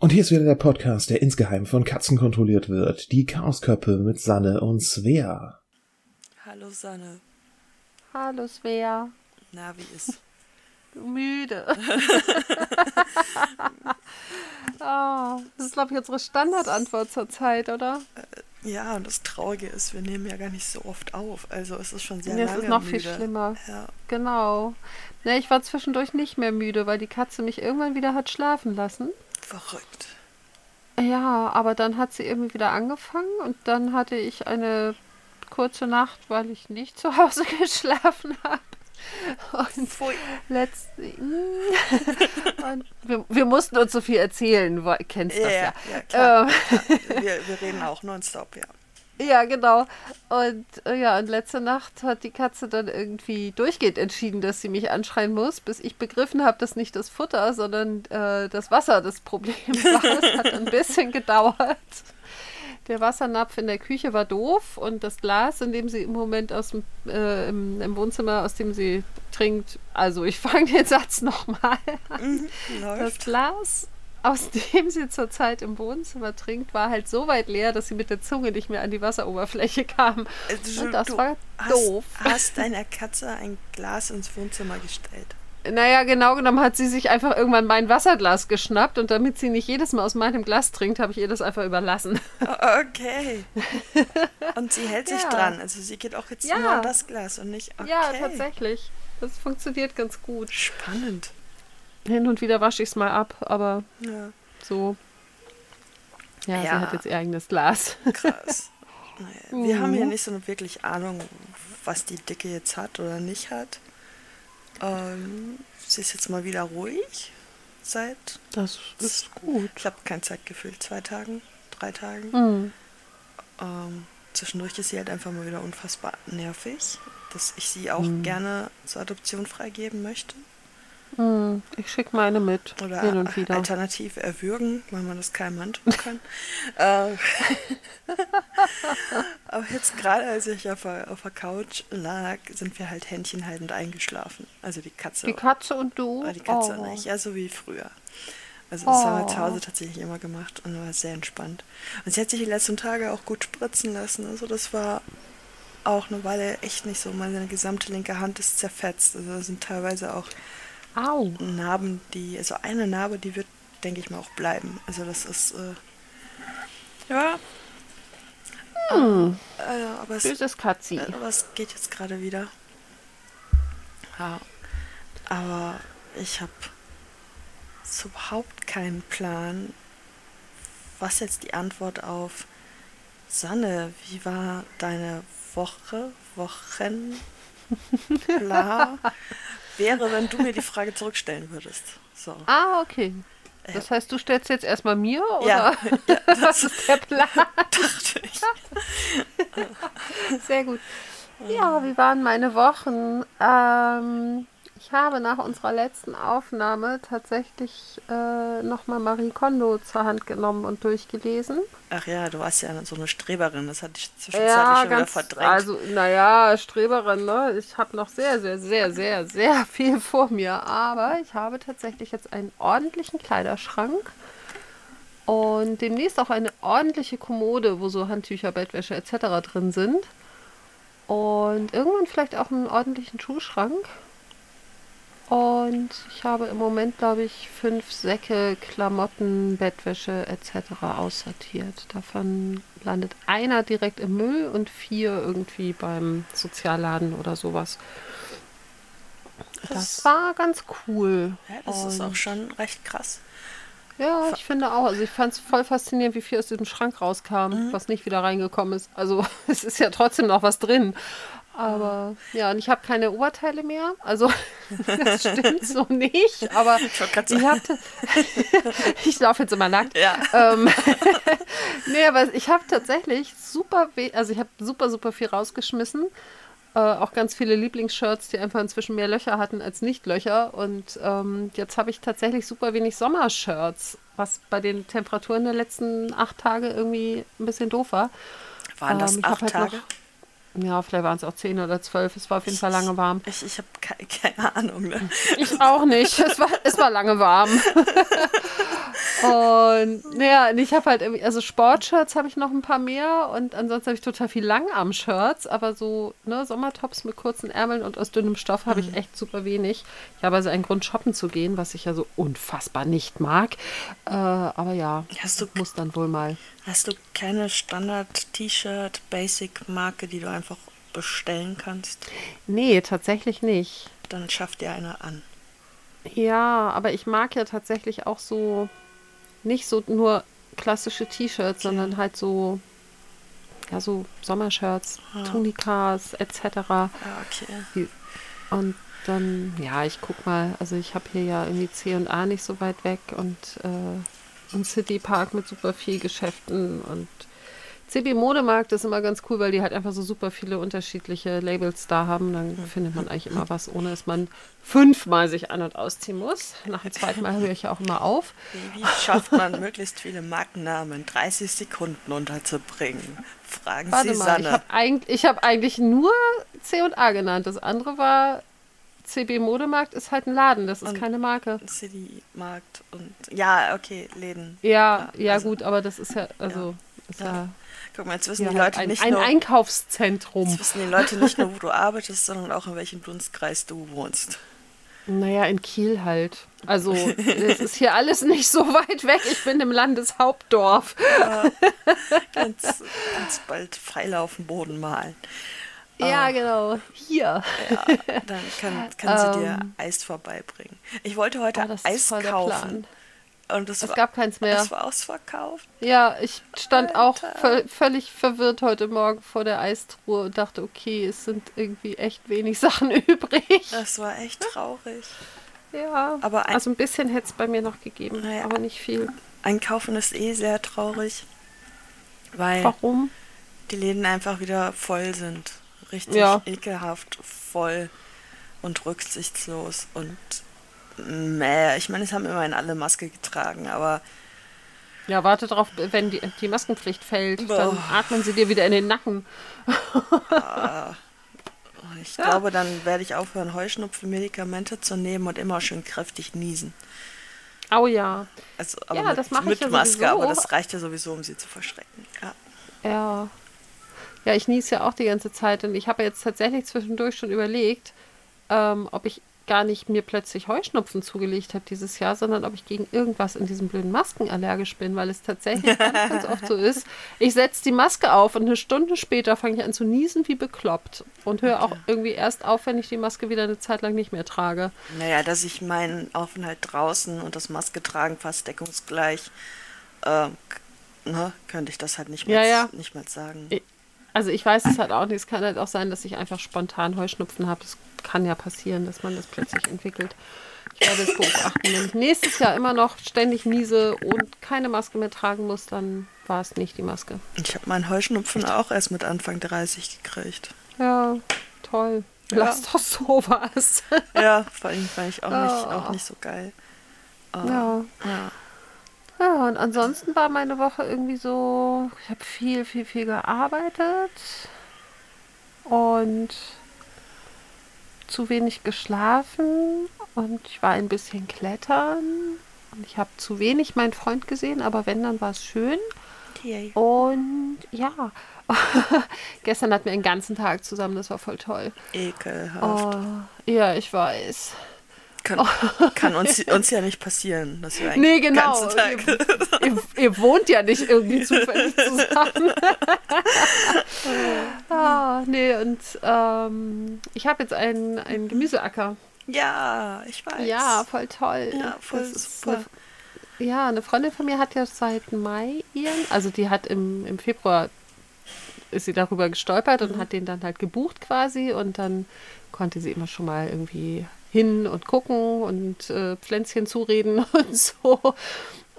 Und hier ist wieder der Podcast, der insgeheim von Katzen kontrolliert wird. Die Chaosköppe mit Sanne und Svea. Hallo Sanne. Hallo Svea. Na, wie ist? Müde. oh, das ist, glaube ich, unsere Standardantwort zur Zeit, oder? Äh, ja, und das Traurige ist, wir nehmen ja gar nicht so oft auf. Also es ist schon sehr nee, lange Es ist noch müde. viel schlimmer. Ja. Genau. Ne, ich war zwischendurch nicht mehr müde, weil die Katze mich irgendwann wieder hat schlafen lassen. Verrückt. Ja, aber dann hat sie irgendwie wieder angefangen und dann hatte ich eine kurze Nacht, weil ich nicht zu Hause geschlafen habe. Und letzt, und wir, wir mussten uns so viel erzählen, kennst das ja. ja, klar. Ähm, Ja, wir, wir reden auch nonstop, ja. Ja, genau. Und äh, ja, und letzte Nacht hat die Katze dann irgendwie durchgehend entschieden, dass sie mich anschreien muss, bis ich begriffen habe, dass nicht das Futter, sondern äh, das Wasser das Problem war. Es hat ein bisschen gedauert. Der Wassernapf in der Küche war doof und das Glas, in dem sie im Moment aus dem, äh, im, im Wohnzimmer, aus dem sie trinkt, also ich fange den Satz nochmal an. Mhm, Das. Glas, aus dem sie zurzeit im Wohnzimmer trinkt, war halt so weit leer, dass sie mit der Zunge nicht mehr an die Wasseroberfläche kam. Also, Und das du war hast, doof. Hast deiner Katze ein Glas ins Wohnzimmer gestellt? Naja, genau genommen hat sie sich einfach irgendwann mein Wasserglas geschnappt und damit sie nicht jedes Mal aus meinem Glas trinkt, habe ich ihr das einfach überlassen. Okay. Und sie hält sich Ja. dran. Also sie geht auch jetzt Ja. nur an das Glas und nicht. Okay. Ja, tatsächlich. Das funktioniert ganz gut. Spannend. Hin und wieder wasche ich es mal ab, aber Ja, so. Ja, Ja. sie hat jetzt ihr eigenes Glas. krass. Naja, wir haben hier Mhm. nicht so eine wirklich Ahnung, was die Dicke jetzt hat oder nicht hat. Ähm, sie ist jetzt mal wieder ruhig seit, Das ist gut. ich habe kein Zeitgefühl, zwei Tagen, drei Tagen. Mhm. Ähm, zwischendurch ist sie halt einfach mal wieder unfassbar nervig, dass ich sie auch Mhm. gerne zur Adoption freigeben möchte. Mhm. Ich schicke meine mit. Oder hin und wieder. alternativ erwürgen, weil man das keinem antun kann. äh, aber jetzt gerade, als ich auf der, auf der Couch lag, sind wir halt händchenhaltend eingeschlafen. Also die Katze. Die Katze und du? die Katze oh. und ich, ja, so wie früher. Also das haben wir Oh. zu Hause tatsächlich immer gemacht und war sehr entspannt. Und sie hat sich die letzten Tage auch gut spritzen lassen. Also das war auch eine Weile echt nicht so. Meine gesamte linke Hand ist zerfetzt. Also da sind teilweise auch Au. Narben, die, also eine Narbe, die wird, denke ich mal, auch bleiben. Also das ist, äh, ja. Hm. Äh, aber, es, Süßes Katzi. äh, aber es geht jetzt gerade wieder. Ja. Aber ich habe so überhaupt keinen Plan, was jetzt die Antwort auf Sanne, wie war deine Woche, Wochen, bla, wäre, wenn du mir die Frage zurückstellen würdest. So. Ah, okay. Das heißt, du stellst jetzt erstmal mir oder Ja, ja, was ist der Plan? dachte ich. Sehr gut. Ja, wie waren meine Wochen? Ähm, ich habe nach unserer letzten Aufnahme tatsächlich äh, nochmal Marie Kondo zur Hand genommen und durchgelesen. Ach ja, du warst ja so eine Streberin, das hatte ich zwischenzeitlich schon wieder verdrängt. also naja, Streberin, ne? Ich habe noch sehr, sehr, sehr, sehr, sehr viel vor mir. Aber ich habe tatsächlich jetzt einen ordentlichen Kleiderschrank und demnächst auch eine ordentliche Kommode, wo so Handtücher, Bettwäsche etc. drin sind. Und irgendwann vielleicht auch einen ordentlichen Schuhschrank. Und ich habe im Moment, glaube ich, fünf Säcke Klamotten, Bettwäsche etc. aussortiert. Davon landet einer direkt im Müll und vier irgendwie beim Sozialladen oder sowas. Das Das- war ganz cool. ja, das ist auch Und- schon recht krass. Ja, ich finde auch. Also ich fand es voll faszinierend, wie viel aus diesem Schrank rauskam, Mhm. was nicht wieder reingekommen ist. Also es ist ja trotzdem noch was drin. Aber ja, und ich habe keine Oberteile mehr. Also das stimmt so nicht. Aber Ich ich ich laufe jetzt immer nackt. ja, Ähm, nee, aber ich habe tatsächlich super, also ich habe super, super viel rausgeschmissen. Äh, auch ganz viele Lieblingsshirts, die einfach inzwischen mehr Löcher hatten als Nicht-Löcher. Und ähm, jetzt habe ich tatsächlich super wenig Sommershirts, was bei den Temperaturen der letzten acht Tage irgendwie ein bisschen doof war. waren das Ähm, acht halt Tage? noch- Ja, vielleicht waren es auch zehn oder zwölf. Es war auf jeden Fall lange warm. Ich, ich habe keine Ahnung. Ne? Ich auch nicht. Es war, es war lange warm. Und naja, ich habe halt irgendwie, also Sportshirts habe ich noch ein paar mehr und ansonsten habe ich total viel Langarm-Shirts, aber so ne, Sommertops mit kurzen Ärmeln und aus dünnem Stoff habe ich echt super wenig. Ich habe also einen Grund, shoppen zu gehen, was ich ja so unfassbar nicht mag. Äh, aber ja, Hast du- muss dann wohl mal. Hast du keine Standard-T-Shirt-Basic-Marke, die du einfach bestellen kannst? Nee, tatsächlich nicht. Dann schaff dir eine an. Ja, aber ich mag ja tatsächlich auch so nicht so nur klassische T-Shirts, sondern halt so ja so Sommershirts, Tunikas etc. Ja, okay. Die- Und dann ja, ich guck mal, also ich habe hier ja irgendwie C und A nicht so weit weg und äh, ein City Park mit super viel Geschäften und CB Modemarkt ist immer ganz cool, weil die halt einfach so super viele unterschiedliche Labels da haben. Dann findet man eigentlich immer was, ohne dass man fünfmal sich an- und ausziehen muss. Nach dem zweiten Mal höre ich ja auch immer auf. Wie, schafft man, möglichst viele Markennamen in 30 Sekunden unterzubringen? Fragen Warte Sie mal, ich Sanne. habe eigentlich, ich hab eigentlich nur C und A genannt. Das andere war CB Modemarkt ist halt ein Laden, das ist Und- keine Marke. City Markt und ja, okay, Läden. Ja, Ja, ja, also- gut, aber das ist ja, also ist ja, Guck mal, jetzt wissen ja die halt Leute ein, nicht ein nur, Einkaufszentrum. jetzt wissen die Leute nicht nur, wo du arbeitest, sondern auch in welchem Dunstkreis du wohnst. Naja, in Kiel halt. Also, es ist hier alles nicht so weit weg. Ich bin im Landeshauptdorf. Ganz, ganz bald Pfeile auf dem Boden malen. Ja, genau. Hier. Ja, dann kann, kann sie dir Ähm. Eis vorbeibringen. Ich wollte heute Oh, das Eis kaufen. Und es, war, gab keins mehr. es war ausverkauft. Ja, ich stand auch Alter. völ völlig verwirrt heute Morgen vor der Eistruhe und dachte, okay, es sind irgendwie echt wenig Sachen übrig. Das war echt traurig. Ja, Aber ein- also ein bisschen hätte es bei mir noch gegeben, Naja. aber nicht viel. Einkaufen ist eh sehr traurig, weil Warum? die Läden einfach wieder voll sind. Richtig Ja. ekelhaft voll und rücksichtslos und meh. Ich meine, es haben immerhin alle Maske getragen, aber Ja, warte drauf, wenn die, die Maskenpflicht fällt, Boah. dann atmen sie dir wieder in den Nacken. ich glaube, dann werde ich aufhören, Heuschnupfen-Medikamente zu nehmen und immer schön kräftig niesen. Au ja. Also, aber Ja, mit, das mache mit ich ja Maske, sowieso. aber das reicht ja sowieso, um sie zu verschrecken. Ja. Ja. Ja, ich nies ja auch die ganze Zeit und ich habe jetzt tatsächlich zwischendurch schon überlegt, ähm, ob ich gar nicht mir plötzlich Heuschnupfen zugelegt habe dieses Jahr, sondern ob ich gegen irgendwas in diesen blöden Masken allergisch bin, weil es tatsächlich ganz, ganz oft so ist. Ich setze die Maske auf und eine Stunde später fange ich an zu niesen wie bekloppt und höre auch irgendwie erst auf, wenn ich die Maske wieder eine Zeit lang nicht mehr trage. Naja, dass ich meinen Aufenthalt draußen und das Maske tragen fast deckungsgleich, k- ne, könnte ich das halt nicht Ja, mehr, ja. nicht mehr sagen. Ich- Also ich weiß es halt auch nicht. Es kann halt auch sein, dass ich einfach spontan Heuschnupfen habe. Das kann ja passieren, dass man das plötzlich entwickelt. Ich werde es beobachten. Wenn ich nächstes Jahr immer noch ständig niese und keine Maske mehr tragen muss, dann war es nicht die Maske. Ich habe meinen Heuschnupfen auch erst mit Anfang 30 gekriegt. Ja, toll. Ja. Lass doch sowas. Ja, vor allem fand ich auch nicht, Oh. auch nicht so geil. Äh, ja. ja. Und ansonsten war meine Woche irgendwie so, ich habe viel, viel, viel gearbeitet und zu wenig geschlafen und ich war ein bisschen klettern und ich habe zu wenig meinen Freund gesehen, aber wenn, dann war es schön. Yay. Und ja, gestern hatten wir einen ganzen Tag zusammen, das war voll toll. Ekelhaft. Oh, ja, ich weiß. Kann, kann uns, uns ja nicht passieren, dass wir einen Nee, genau. ganzen Tag. Ihr, ihr, ihr wohnt ja nicht irgendwie zufällig zusammen. ah, nee, und ähm, ich habe jetzt einen, einen Gemüseacker. Ja, ich weiß. Ja, voll toll. Ja, voll super. Eine, ja, eine Freundin von mir hat ja seit Mai ihren, also die hat im, im Februar ist sie darüber gestolpert und hat den dann halt gebucht quasi und dann konnte sie immer schon mal irgendwie hin und gucken und äh, Pflänzchen zureden und so.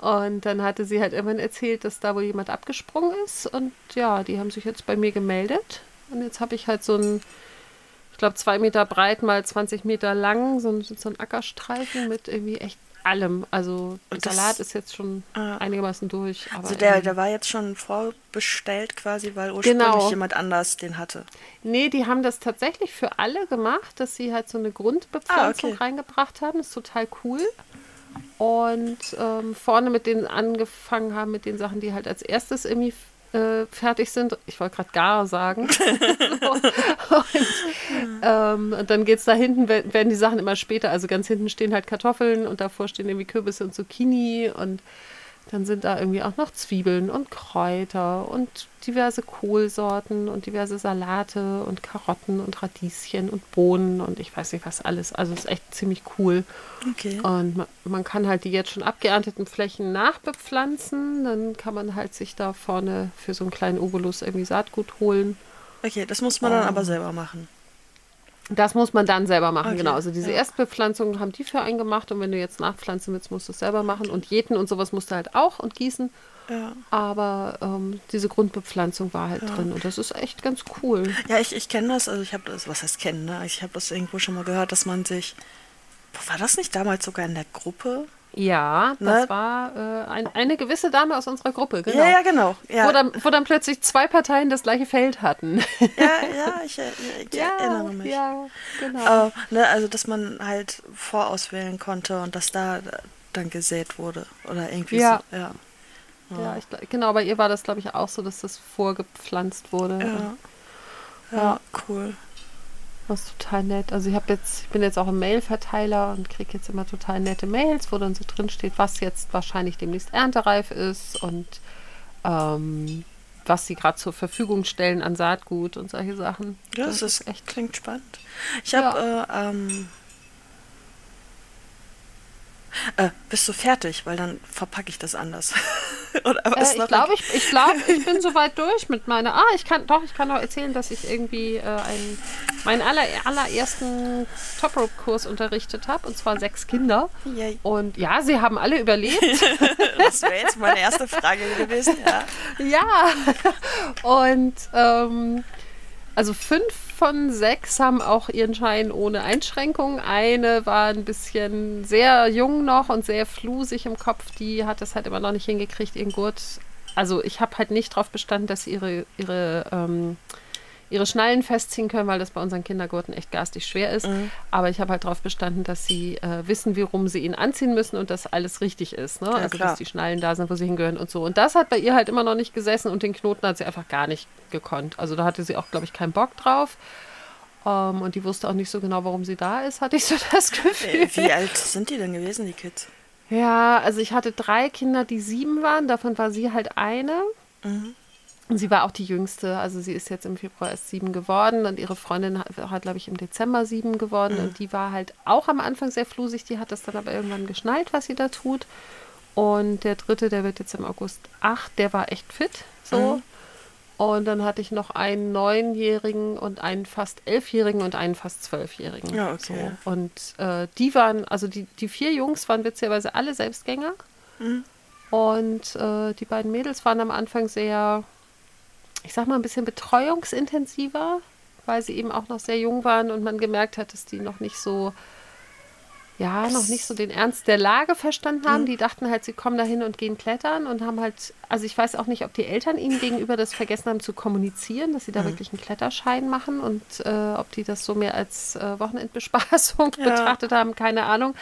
Und dann hatte sie halt irgendwann erzählt, dass da wohl jemand abgesprungen ist und ja, die haben sich jetzt bei mir gemeldet und jetzt habe ich halt so ein ich glaube, zwei Meter breit mal 20 Meter lang, so so ein Ackerstreifen mit irgendwie echt allem. Also das- Salat ist jetzt schon Ah. einigermaßen durch. Aber Also der, der war jetzt schon vorbestellt quasi, weil ursprünglich Genau. jemand anders den hatte. nee, die haben das tatsächlich für alle gemacht, dass sie halt so eine Grundbepflanzung Ah, okay. reingebracht haben. ist total cool. und ähm, vorne mit denen angefangen haben, mit den Sachen, die halt als erstes irgendwie äh, fertig sind. Ich wollte gerade gar sagen. so. und, ähm, und, dann geht es da hinten, werden die Sachen immer später. Also ganz hinten stehen halt Kartoffeln und davor stehen irgendwie Kürbisse und Zucchini und dann sind da irgendwie auch noch Zwiebeln und Kräuter und diverse Kohlsorten und diverse Salate und Karotten und Radieschen und Bohnen und ich weiß nicht was alles. Also es ist echt ziemlich cool. Okay. Und man, man, kann halt die jetzt schon abgeernteten Flächen nachbepflanzen. Dann kann man halt sich da vorne für so einen kleinen Obolus irgendwie Saatgut holen. Okay, das muss man dann aber selber machen. Das muss man dann selber machen, Okay, genau. Also diese ja. Erstbepflanzung haben die für einen gemacht und wenn du jetzt nachpflanzen willst, musst du es selber machen. Und jäten und sowas musst du halt auch und gießen. Ja. Aber ähm, diese Grundbepflanzung war halt drin und das ist echt ganz cool. Ja, ich, ich kenne das, also ich habe das, was heißt kennen, ne? Ich habe das irgendwo schon mal gehört, dass man sich, war das nicht damals sogar in der Gruppe? Ja, das Ne? war äh, ein, eine gewisse Dame aus unserer Gruppe, genau. Ja, ja, genau. Ja, Wo, dann, wo dann plötzlich zwei Parteien das gleiche Feld hatten. ja, ja ich, äh, ich erinnere mich. ja, genau. Äh, ne, also, dass man halt vorauswählen konnte und dass da dann gesät wurde. Oder irgendwie Ja. so. Ja. Ja, ich, genau, bei ihr war das, glaube ich, auch so, dass das vorgepflanzt wurde. Ja. Ja, Ja. cool. Das ist total nett. Also ich habe jetzt, ich bin jetzt auch im Mail-Verteiler und kriege jetzt immer total nette Mails, wo dann so drin steht, was jetzt wahrscheinlich demnächst erntereif ist und ähm, was sie gerade zur Verfügung stellen an Saatgut und solche Sachen. Ja, das, ist echt. klingt spannend. Ich habe, äh, ähm, äh, bist du fertig? Weil dann verpacke ich das anders. Oder was Äh, ich glaube, ich, ich, glaub, ich bin soweit durch mit meiner. Ah, ich kann doch, ich kann noch erzählen, dass ich irgendwie äh, einen, meinen aller, allerersten Top-Rope-Kurs unterrichtet habe, und zwar sechs Kinder. Yay. Und ja, sie haben alle überlebt. Das wäre jetzt meine erste Frage gewesen. Ja. Ja. Und ähm, also fünf von sechs haben auch ihren Schein ohne Einschränkung. Eine war ein bisschen sehr jung noch und sehr flusig im Kopf. Die hat es halt immer noch nicht hingekriegt, ihren Gurt. Also ich habe halt nicht darauf bestanden, dass ihre, ihre, ähm, ihre Schnallen festziehen können, weil das bei unseren Kindergurten echt garstig schwer ist. Aber ich habe halt darauf bestanden, dass sie äh, wissen, wie rum sie ihn anziehen müssen und dass alles richtig ist. Ne? also klar. dass die Schnallen da sind, wo sie hingehören und so. Und das hat bei ihr halt immer noch nicht gesessen und den Knoten hat sie einfach gar nicht gekonnt. Also da hatte sie auch, glaube ich, keinen Bock drauf. Ähm, und die wusste auch nicht so genau, warum sie da ist, hatte ich so das Gefühl. Äh, Wie alt sind die denn gewesen, die Kids? Ja, also ich hatte drei Kinder, die sieben waren. Davon war sie halt eine. Und sie war auch die jüngste. Also sie ist jetzt im Februar erst sieben geworden. Und ihre Freundin hat, hat glaube ich, im Dezember sieben geworden. Und die war halt auch am Anfang sehr flusig. Die hat das dann aber irgendwann geschnallt, was sie da tut. Und der dritte, der wird jetzt im August acht, der war echt fit. So. Und dann hatte ich noch einen neunjährigen und einen fast elfjährigen und einen fast zwölfjährigen. Ja, okay. So. Und äh, die waren, also die, die vier Jungs waren witzigerweise alle Selbstgänger. Und äh, die beiden Mädels waren am Anfang sehr, ich sag mal, ein bisschen betreuungsintensiver, weil sie eben auch noch sehr jung waren und man gemerkt hat, dass die noch nicht so, ja, noch nicht so den Ernst der Lage verstanden haben. Die dachten halt, sie kommen dahin und gehen klettern und haben halt, also ich weiß auch nicht, ob die Eltern ihnen gegenüber das vergessen haben zu kommunizieren, dass sie da wirklich einen Kletterschein machen und äh, ob die das so mehr als äh, Wochenendbespaßung Ja. betrachtet haben, keine Ahnung.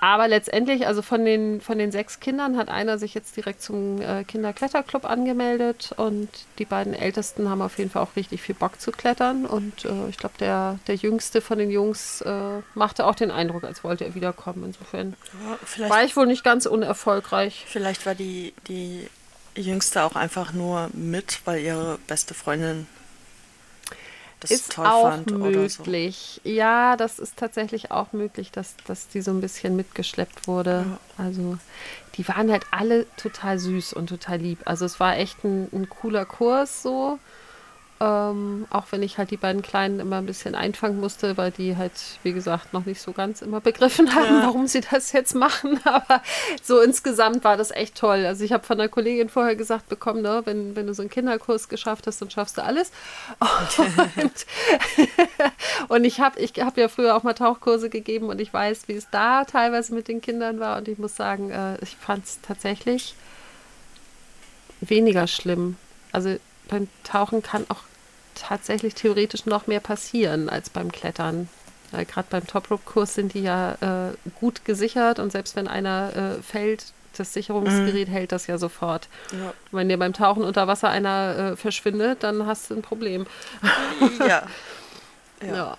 Aber letztendlich, also von den, von den sechs Kindern hat einer sich jetzt direkt zum äh, Kinderkletterclub angemeldet und die beiden Ältesten haben auf jeden Fall auch richtig viel Bock zu klettern. Und äh, ich glaube, der, der jüngste von den Jungs äh, machte auch den Eindruck, als wollte er wiederkommen. Insofern Ja, war ich wohl nicht ganz unerfolgreich. vielleicht war die, die Jüngste auch einfach nur mit, weil ihre beste Freundin das ist toll auch fand oder so. möglich. Ja, das ist tatsächlich auch möglich, dass, dass die so ein bisschen mitgeschleppt wurde. Also die waren halt alle total süß und total lieb. Also es war echt ein, ein cooler Kurs so. Ähm, auch wenn ich halt die beiden Kleinen immer ein bisschen einfangen musste, weil die halt, wie gesagt, noch nicht so ganz immer begriffen haben, warum sie das jetzt machen. Aber so insgesamt war das echt toll. Also ich habe von einer Kollegin vorher gesagt bekommen, ne, wenn, wenn du so einen Kinderkurs geschafft hast, dann schaffst du alles. Und, und ich habe ich hab ja früher auch mal Tauchkurse gegeben und ich weiß, wie es da teilweise mit den Kindern war. Und ich muss sagen, äh, ich fand es tatsächlich weniger schlimm. Also beim Tauchen kann auch tatsächlich theoretisch noch mehr passieren als beim Klettern. Weil gerade beim Top-Rope-Kurs sind die ja äh, gut gesichert und selbst wenn einer äh, fällt, das Sicherungsgerät mhm. hält das ja sofort. Ja. Wenn dir beim Tauchen unter Wasser einer äh, verschwindet, dann hast du ein Problem. Ja. ja. ja.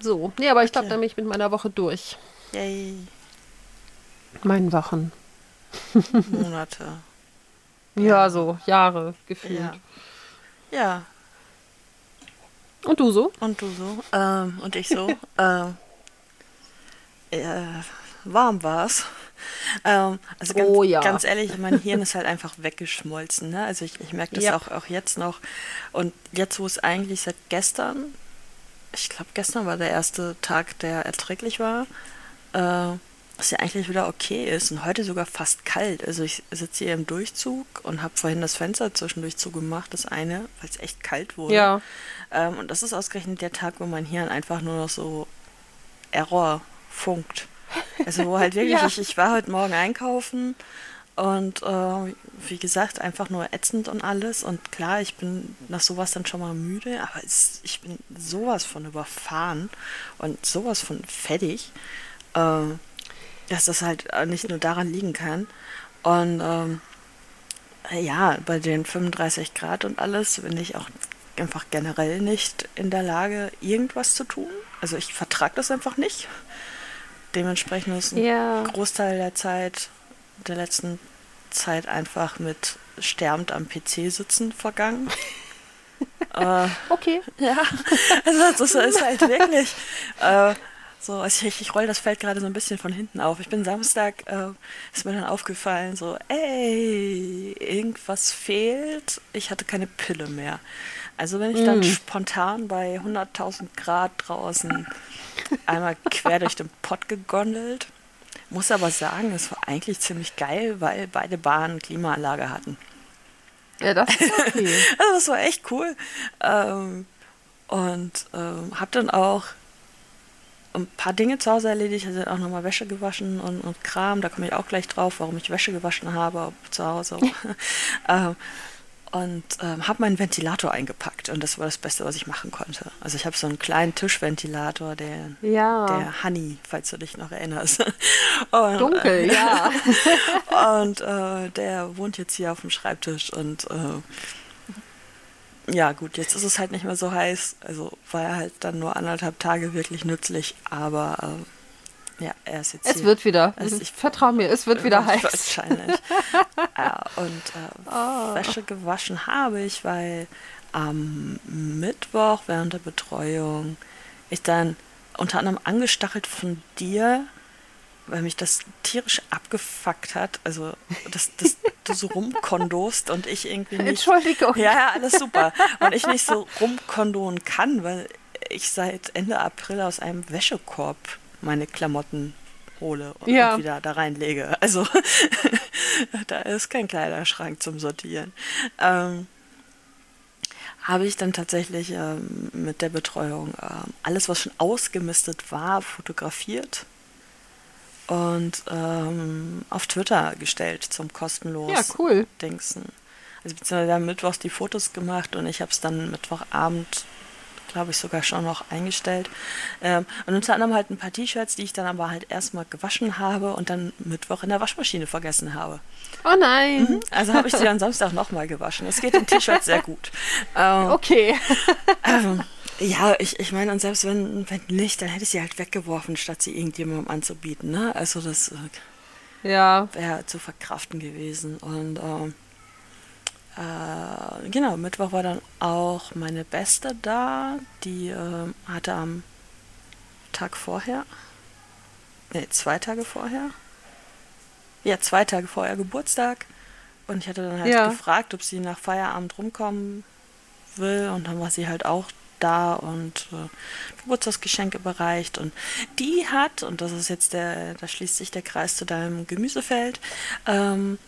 So, nee, aber ich glaube, dann bin ich mit meiner Woche durch. Yay. Meinen Wochen. Monate. Ja, so Jahre gefühlt. Ja. ja. Und du so? Und du so? Ähm, und ich so? ähm, äh, warm war's. Ähm, also ganz, oh, ja. ganz ehrlich, mein Hirn ist halt einfach weggeschmolzen. Ne? Also ich, ich merke das ja. auch, auch jetzt noch. Und jetzt, wo es eigentlich seit gestern, ich glaube gestern war der erste Tag, der erträglich war, äh, was ja eigentlich wieder okay ist und heute sogar fast kalt. Also ich sitze hier im Durchzug und habe vorhin das Fenster zwischendurch zugemacht, das eine, weil es echt kalt wurde. Ja. Ähm, und das ist ausgerechnet der Tag, wo mein Hirn einfach nur noch so Error funkt. Also wo halt wirklich, ja. ich, ich war heute Morgen einkaufen und äh, wie gesagt, einfach nur ätzend und alles. Und klar, ich bin nach sowas dann schon mal müde, aber es, ich bin sowas von überfahren und sowas von fertig, äh, dass das halt nicht nur daran liegen kann. Und ähm, ja, bei den 35 Grad und alles bin ich auch einfach generell nicht in der Lage, irgendwas zu tun. Also ich vertrage das einfach nicht. Dementsprechend ist ein ja. Großteil der Zeit, der letzten Zeit einfach mit sterbend am PC sitzen vergangen. äh, okay. Ja, also das ist halt wirklich äh, so, also ich, ich roll das Feld gerade so ein bisschen von hinten auf. Ich bin Samstag, äh, ist mir dann aufgefallen, so, ey, irgendwas fehlt. Ich hatte keine Pille mehr. Also wenn ich dann mm. spontan bei 100.000 Grad draußen einmal quer durch den Pott gegondelt. Muss aber sagen, es war eigentlich ziemlich geil, weil beide Bahnen Klimaanlage hatten. Ja, das ist okay. also das war echt cool. Ähm, und ähm, habe dann auch ein paar Dinge zu Hause erledigt. Also auch nochmal Wäsche gewaschen und, und Kram. Da komme ich auch gleich drauf, warum ich Wäsche gewaschen habe, ob zu Hause. ähm, und ähm, habe meinen Ventilator eingepackt und das war das Beste, was ich machen konnte. Also ich habe so einen kleinen Tischventilator, der, ja. der Honey, falls du dich noch erinnerst. Und, Dunkel, äh, ja. und äh, der wohnt jetzt hier auf dem Schreibtisch und äh, ja gut, jetzt ist es halt nicht mehr so heiß. Also war er halt dann nur anderthalb Tage wirklich nützlich, aber äh, ja, er ist jetzt. Es hier. wird wieder. Also ich vertraue mir, es wird wieder heiß. Wahrscheinlich. ja, und äh, oh. Wäsche gewaschen habe ich, weil am Mittwoch während der Betreuung ich dann unter anderem angestachelt von dir, weil mich das tierisch abgefuckt hat. Also, dass, dass du so rumkondost und ich irgendwie nicht. Entschuldigung. Ja, ja, alles super. Und ich nicht so rumkondonen kann, weil ich seit Ende April aus einem Wäschekorb meine Klamotten hole und, ja. wieder da reinlege. Also da ist kein Kleiderschrank zum Sortieren. Ähm, habe ich dann tatsächlich ähm, mit der Betreuung ähm, alles, was schon ausgemistet war, fotografiert und ähm, auf Twitter gestellt zum kostenlos ja, cool. Dingsen. Also beziehungsweise wir haben mittwochs die Fotos gemacht und ich habe es dann Mittwochabend glaube ich, sogar schon noch eingestellt. Ähm, und unter anderem halt ein paar T-Shirts, die ich dann aber halt erstmal gewaschen habe und dann Mittwoch in der Waschmaschine vergessen habe. Oh nein! Mhm, also habe ich sie dann Samstag nochmal gewaschen. Es geht im T-Shirt sehr gut. Ähm, okay. Ähm, ja, ich, ich meine, und selbst wenn, wenn nicht, dann hätte ich sie halt weggeworfen, statt sie irgendjemandem anzubieten. Ne? Also das äh, ja. wäre zu verkraften gewesen. Und ähm, äh, genau, Mittwoch war dann auch meine Beste da. Die äh, hatte am Tag vorher, ne, zwei Tage vorher, ja, zwei Tage vorher Geburtstag. Und ich hatte dann halt ja. gefragt, ob sie nach Feierabend rumkommen will. Und dann war sie halt auch da und äh, Geburtstagsgeschenke überreicht. Und die hat, und das ist jetzt der, da schließt sich der Kreis zu deinem Gemüsefeld, ähm,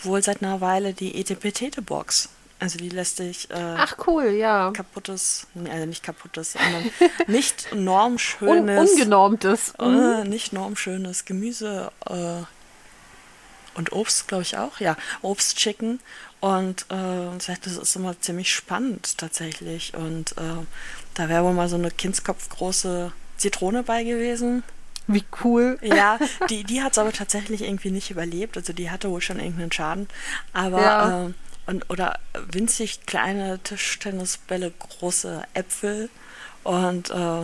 wohl seit einer Weile die ETP-Tete-Box. Also die lässt sich äh, Ach cool, ja. kaputtes, also nicht kaputtes, sondern nicht normschönes, Un ungenormtes, äh, mhm. nicht normschönes Gemüse äh, und Obst, glaube ich auch, ja, Obst schicken. Und äh, das ist immer ziemlich spannend tatsächlich. Und äh, da wäre wohl mal so eine kindskopfgroße Zitrone bei gewesen. Wie cool. Ja, die, die hat es aber tatsächlich irgendwie nicht überlebt. Also die hatte wohl schon irgendeinen Schaden. Aber Ja. äh, und, oder winzig kleine Tischtennisbälle, große Äpfel und äh,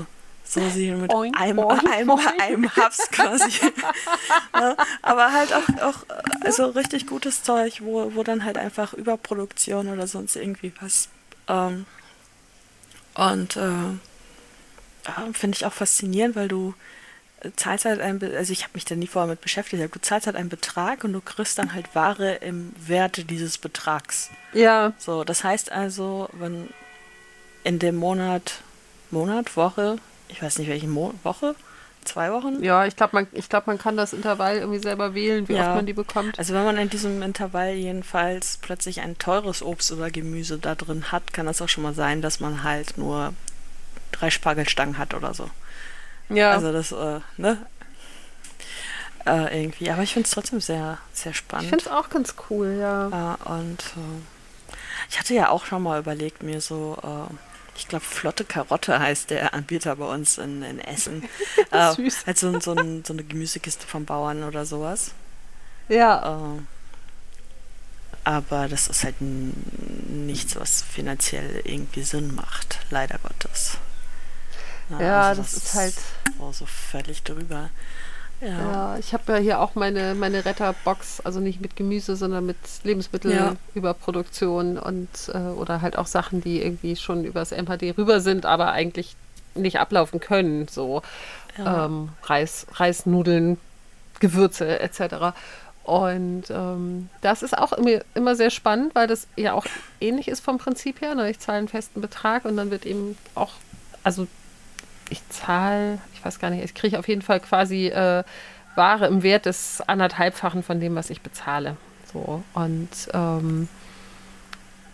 so sie mit Oink, einem, oink, einem, oink. einem Haps quasi. ja, aber halt auch, auch also richtig gutes Zeug, wo, wo dann halt einfach Überproduktion oder sonst irgendwie was. Ähm, und äh, finde ich auch faszinierend, weil du zahlst halt einen, Be- also ich habe mich da nie vorher mit beschäftigt, aber du zahlst halt einen Betrag und du kriegst dann halt Ware im Werte dieses Betrags. Ja, So, das heißt also, wenn in dem Monat, Monat, Woche, ich weiß nicht welche Mo Woche, zwei Wochen? ja, ich glaube, man, ich glaub, man kann das Intervall irgendwie selber wählen, wie Ja. oft man die bekommt. Also wenn man in diesem Intervall jedenfalls plötzlich ein teures Obst oder Gemüse da drin hat, kann das auch schon mal sein, dass man halt nur drei Spargelstangen hat oder so. Ja, Also das, äh, ne? Äh, irgendwie. Aber ich finde es trotzdem sehr, sehr ich spannend. finde es auch ganz cool, ja. Äh, und äh, ich hatte ja auch schon mal überlegt, mir so, äh, ich glaube, Flotte Karotte heißt der Anbieter bei uns in, in Essen. äh, Süß. halt so, so, ein, so eine Gemüsekiste vom Bauern oder sowas. Ja, Äh, aber das ist halt nichts, was finanziell irgendwie Sinn macht, leider Gottes. Na, ja, also das ist halt. so, so völlig drüber. Ja. Ja, ich habe ja hier auch meine, meine Retterbox, also nicht mit Gemüse, sondern mit Ja. Lebensmittelüberproduktion und äh, oder halt auch Sachen, die irgendwie schon übers MHD rüber sind, aber eigentlich nicht ablaufen können. So Ja. ähm, Reis, Reisnudeln, Gewürze etc. Und ähm, das ist auch immer, immer sehr spannend, weil das ja auch ähnlich ist vom Prinzip her. Ne? Ich zahle einen festen Betrag und dann wird eben auch, also ich zahle, ich weiß gar nicht, ich kriege auf jeden Fall quasi äh, Ware im Wert des anderthalbfachen von dem, was ich bezahle. So und ähm,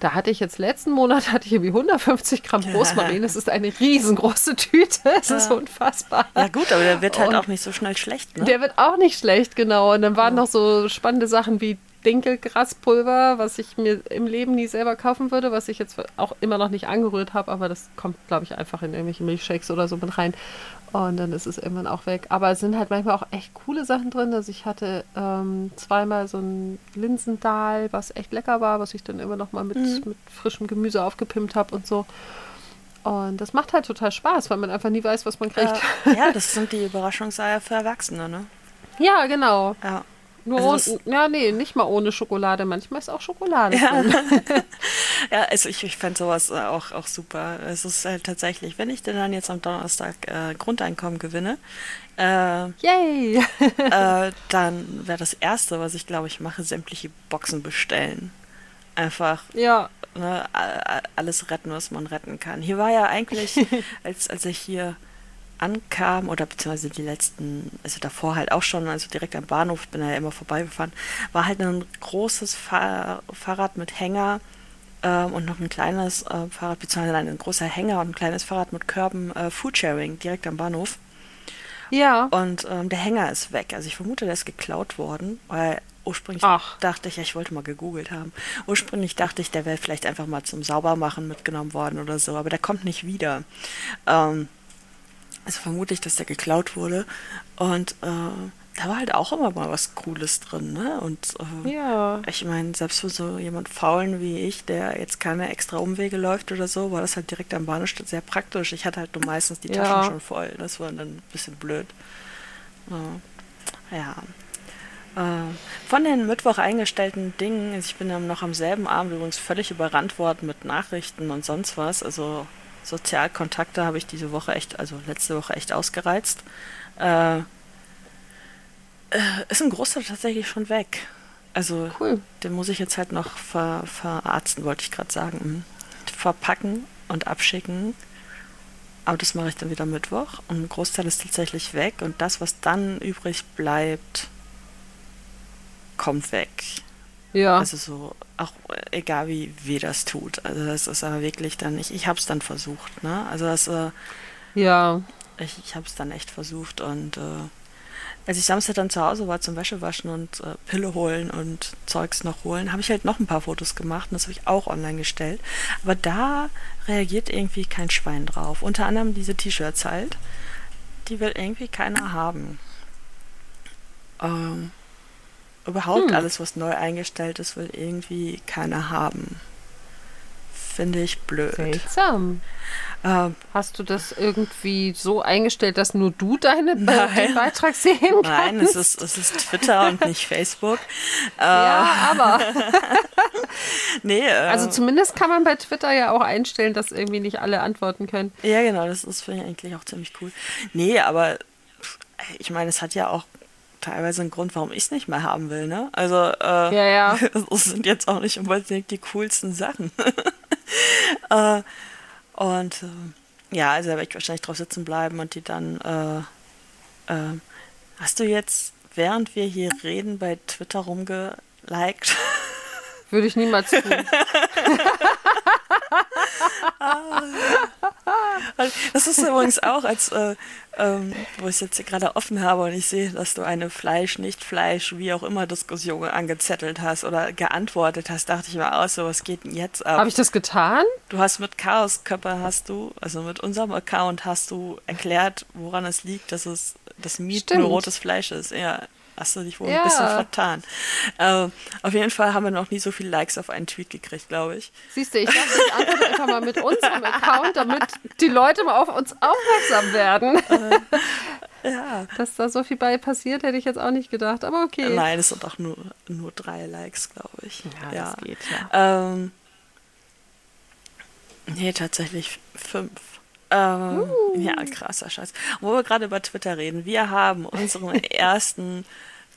da hatte ich jetzt letzten Monat hatte ich irgendwie 150 Gramm Rosmarin. Das ist eine riesengroße Tüte. Es ist Ja. unfassbar. ja gut, aber der wird halt Und auch nicht so schnell schlecht, ne? Der wird auch nicht schlecht, genau. Und dann waren noch so spannende Sachen wie Dinkelgraspulver, was ich mir im Leben nie selber kaufen würde, was ich jetzt auch immer noch nicht angerührt habe, aber das kommt, glaube ich, einfach in irgendwelche Milchshakes oder so mit rein. Und dann ist es irgendwann auch weg. Aber es sind halt manchmal auch echt coole Sachen drin. Also ich hatte ähm, zweimal so ein Linsendahl, was echt lecker war, was ich dann immer noch mal mit, mit frischem Gemüse aufgepimpt habe und so. Und das macht halt total Spaß, weil man einfach nie weiß, was man kriegt. Äh, ja, das sind die Überraschungseier für Erwachsene, ne? Ja, genau. Ja. Nur Also ohne, ja, nee, nicht mal ohne Schokolade. Manchmal ist auch Schokolade Ja. Ja, also ich, ich fände sowas äh, auch, auch super. Es ist halt tatsächlich, wenn ich denn dann jetzt am Donnerstag äh, Grundeinkommen gewinne, äh, Yay! äh, dann wäre das Erste, was ich glaube ich mache, sämtliche Boxen bestellen. Einfach ja, ne, alles retten, was man retten kann. Hier war ja eigentlich, als, als ich hier ankam, oder beziehungsweise die letzten, also davor halt auch schon, also direkt am Bahnhof, bin da ja immer vorbeigefahren, war halt ein großes Fahr Fahrrad mit Hänger ähm, und noch ein kleines äh, Fahrrad, beziehungsweise ein großer Hänger und ein kleines Fahrrad mit Körben, äh, Foodsharing, direkt am Bahnhof. ja. Und ähm, der Hänger ist weg. Also ich vermute, der ist geklaut worden, weil ursprünglich Ach. dachte ich, ja, ich wollte mal gegoogelt haben. Ursprünglich dachte ich, der wäre vielleicht einfach mal zum Saubermachen mitgenommen worden oder so, aber der kommt nicht wieder. Ähm, also vermute ich, dass der geklaut wurde. Und äh, da war halt auch immer mal was Cooles drin, ne? Und äh, Ja. ich meine, selbst für so jemand Faulen wie ich, der jetzt keine extra Umwege läuft oder so, war das halt direkt am Bahnhof sehr praktisch. Ich hatte halt nur meistens die Ja. Taschen schon voll. Das war dann ein bisschen blöd. Ja. ja. Äh, Von den Mittwoch eingestellten Dingen, ich bin dann noch am selben Abend übrigens völlig überrannt worden mit Nachrichten und sonst was. Also Sozialkontakte habe ich diese Woche echt, also letzte Woche echt ausgereizt. Äh, äh, ist ein Großteil tatsächlich schon weg. Also Cool. den muss ich jetzt halt noch ver, verarzten, wollte ich gerade sagen. Mhm. Verpacken und abschicken. Aber das mache ich dann wieder Mittwoch. Und ein Großteil ist tatsächlich weg. Und das, was dann übrig bleibt, kommt weg. Ja. Also so, auch äh, egal wie weh das tut. Also das ist aber wirklich dann, ich, ich habe es dann versucht. Ne? Also das, äh, ja. ich, ich habe es dann echt versucht und äh, als ich Samstag dann zu Hause war zum Wäschewaschen und äh, Pille holen und Zeugs noch holen, habe ich halt noch ein paar Fotos gemacht und das habe ich auch online gestellt. Aber da reagiert irgendwie kein Schwein drauf. Unter anderem diese T-Shirts halt. die will irgendwie keiner haben. Ähm, überhaupt Hm. alles, was neu eingestellt ist, will irgendwie keiner haben. Finde ich blöd. Seltsam. Ähm, Hast du das irgendwie so eingestellt, dass nur du deine, Nein. den Beitrag sehen kannst? nein, es ist, es ist Twitter und nicht Facebook. Äh, Ja, aber. Nee, äh, Also zumindest kann man bei Twitter ja auch einstellen, dass irgendwie nicht alle antworten können. Ja, genau, das ist finde ich eigentlich auch ziemlich cool. Nee, aber ich meine, es hat ja auch teilweise einen Grund, warum ich es nicht mehr haben will, ne? Also, äh, Ja, ja. das sind jetzt auch nicht unbedingt die coolsten Sachen. äh, und äh, ja, also da werde ich wahrscheinlich drauf sitzen bleiben und die dann. Äh, äh, hast du jetzt, während wir hier reden, bei Twitter rumgeliked? Würde ich niemals tun. Das ist übrigens auch, als äh, ähm, wo ich es jetzt hier gerade offen habe und ich sehe, dass du eine Fleisch, nicht Fleisch, wie auch immer Diskussion angezettelt hast oder geantwortet hast, dachte ich mir auch so, was geht denn jetzt ab? Habe ich das getan? Du hast mit Chaosköpper hast du, also mit unserem Account hast du erklärt, woran es liegt, dass es das Stimmt. nur rotes Fleisch ist. Ja, hast du dich wohl Ja. ein bisschen vertan. Äh, auf jeden Fall haben wir noch nie so viele Likes auf einen Tweet gekriegt, glaube ich. Siehst du, ich dachte, ich antworte einfach mal mit unserem Account, damit die Leute mal auf uns aufmerksam werden. Ja. Dass da so viel bei passiert, hätte ich jetzt auch nicht gedacht. Aber okay. Nein, es sind auch nur, nur drei Likes, glaube ich. Ja, das geht ja. Ähm, nee, tatsächlich fünf. Ähm, Ja, krasser Scheiß. Wo wir gerade über Twitter reden, wir haben unseren ersten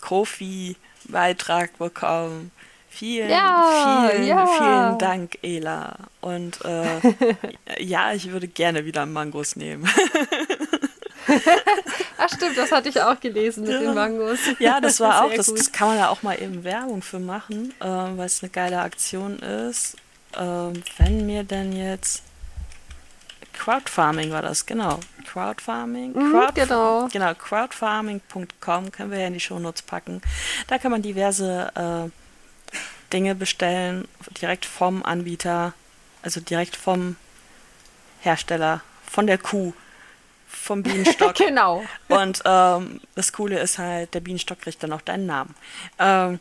Kofi-Beitrag bekommen. Vielen, Ja, vielen, ja. vielen Dank, Ela. Und äh, ja, ich würde gerne wieder Mangos nehmen. Ach stimmt, das hatte ich auch gelesen mit Ja. den Mangos. Ja, das war auch, das, das kann man ja auch mal eben Werbung für machen, äh, weil es eine geile Aktion ist. Ähm, wenn mir denn jetzt Crowdfarming war das, genau. Crowdfarming. Mhm, Crowdf- genau. Genau, crowdfarming.com können wir ja in die Shownotes packen. Da kann man diverse äh, Dinge bestellen, direkt vom Anbieter, also direkt vom Hersteller, von der Kuh, vom Bienenstock. Genau. Und ähm, das Coole ist halt, der Bienenstock kriegt dann auch deinen Namen. Ähm,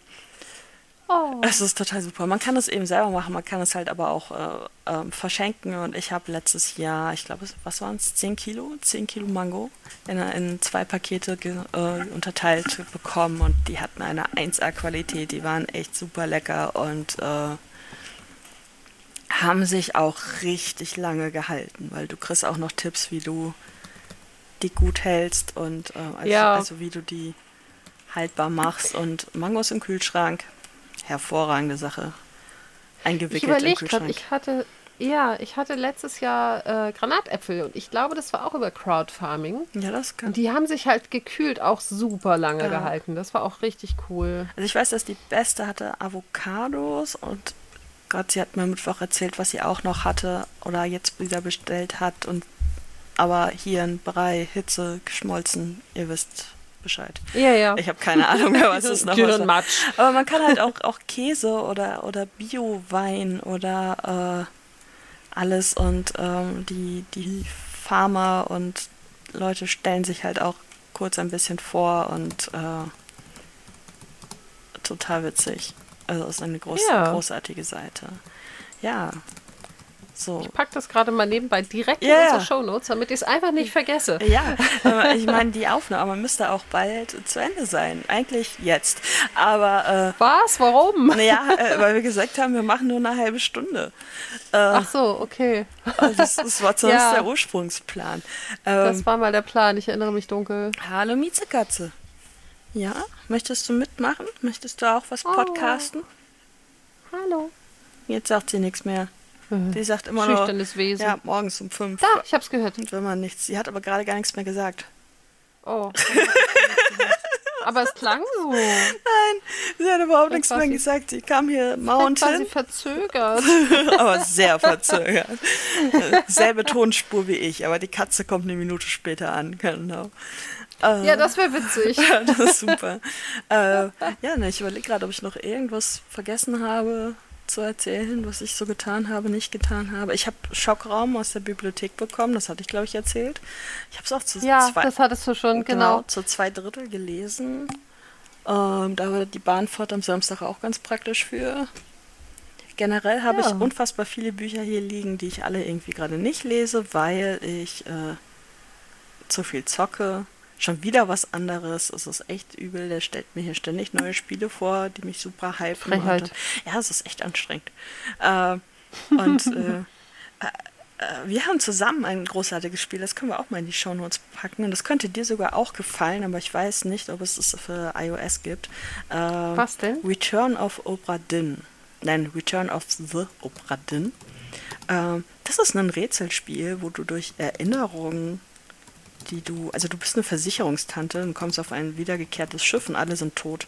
Oh. es ist total super. Man kann es eben selber machen, man kann es halt aber auch äh, ähm, verschenken. Und ich habe letztes Jahr, ich glaube, was waren es? 10 Kilo? 10 Kilo Mango in, in zwei Pakete ge, äh, unterteilt bekommen. Und die hatten eine 1A-Qualität. Die waren echt super lecker und äh, haben sich auch richtig lange gehalten, weil du kriegst auch noch Tipps, wie du die gut hältst und äh, also, Ja. also wie du die haltbar machst. Und Mangos im Kühlschrank, hervorragende Sache. Ich Eingewickelt im überlege gerade, Kühlschrank. ich hatte, ja, ich hatte letztes Jahr äh, Granatäpfel und ich glaube, das war auch über Crowdfarming. ja, das kann. Und die haben sich halt gekühlt auch super lange Ja. gehalten. Das war auch richtig cool. Also ich weiß, dass die beste hatte Avocados und Gott, sie hat mir Mittwoch erzählt, was sie auch noch hatte oder jetzt wieder bestellt hat und aber hier ein Brei, Hitze, geschmolzen, ihr wisst Bescheid. Ja, ja. Ich habe keine Ahnung mehr, was es noch war. Gehirnmatsch. Aber man kann halt auch, auch Käse oder, oder Bio-Wein oder äh, alles und ähm, die, die Farmer und Leute stellen sich halt auch kurz ein bisschen vor und äh, total witzig. Also ist eine groß, Ja. großartige Seite. Ja. So. Ich pack das gerade mal nebenbei direkt Ja, in unsere Shownotes, damit ich es einfach nicht vergesse. Ja, äh, ich meine, die Aufnahme müsste auch bald zu Ende sein. Eigentlich jetzt. Aber Was? Warum? äh, naja, äh, weil wir gesagt haben, wir machen nur eine halbe Stunde. Äh, Ach so, okay. also das, das war zumindest Ja. der Ursprungsplan. Ähm, Das war mal der Plan. Ich erinnere mich dunkel. hallo Miezekatze. Ja, möchtest du mitmachen? Möchtest du auch was Oh. podcasten? Hallo. Jetzt sagt sie nichts mehr. Sie sagt immer nur, Schüchternes Wesen. ja, morgens um fünf. Da, ich hab's gehört. Und wenn man nichts, sie hat aber gerade gar nichts mehr gesagt. Oh. Aber es klang so. Sie hat überhaupt Das nichts mehr gesagt. Sie kam hier Quasi Mountain, verzögert. aber sehr verzögert. Selbe Tonspur wie ich, aber die Katze kommt eine Minute später an. Genau. Äh, Ja, das wäre witzig. das ist super. äh, ja, ne, ich überlege gerade, ob ich noch irgendwas vergessen habe. Zu erzählen, was ich so getan habe, nicht getan habe. Ich habe Schockraum aus der Bibliothek bekommen, das hatte ich, glaube ich, erzählt. Ich habe es auch zu Ja, zwei, das hattest du schon, genau, genau. zu zwei Drittel gelesen. Ähm, da war die Bahnfahrt am Samstag auch ganz praktisch für. Generell habe Ja. ich unfassbar viele Bücher hier liegen, die ich alle irgendwie gerade nicht lese, weil ich äh, zu viel zocke. Schon wieder was anderes. Es ist echt übel. Der stellt mir hier ständig neue Spiele vor, die mich super hypen. Frechheit. Ja, es ist echt anstrengend. Äh, und äh, äh, wir haben zusammen ein großartiges Spiel, das können wir auch mal in die Shownotes packen. Und das könnte dir sogar auch gefallen, aber ich weiß nicht, ob es es für iOS gibt. Äh, Was denn? Return of Obra Dinn. Nein, Return of the Obra Dinn. Ähm, das ist ein Rätselspiel, wo du durch Erinnerungen, die du, also du bist eine Versicherungstante und kommst auf ein wiedergekehrtes Schiff und alle sind tot.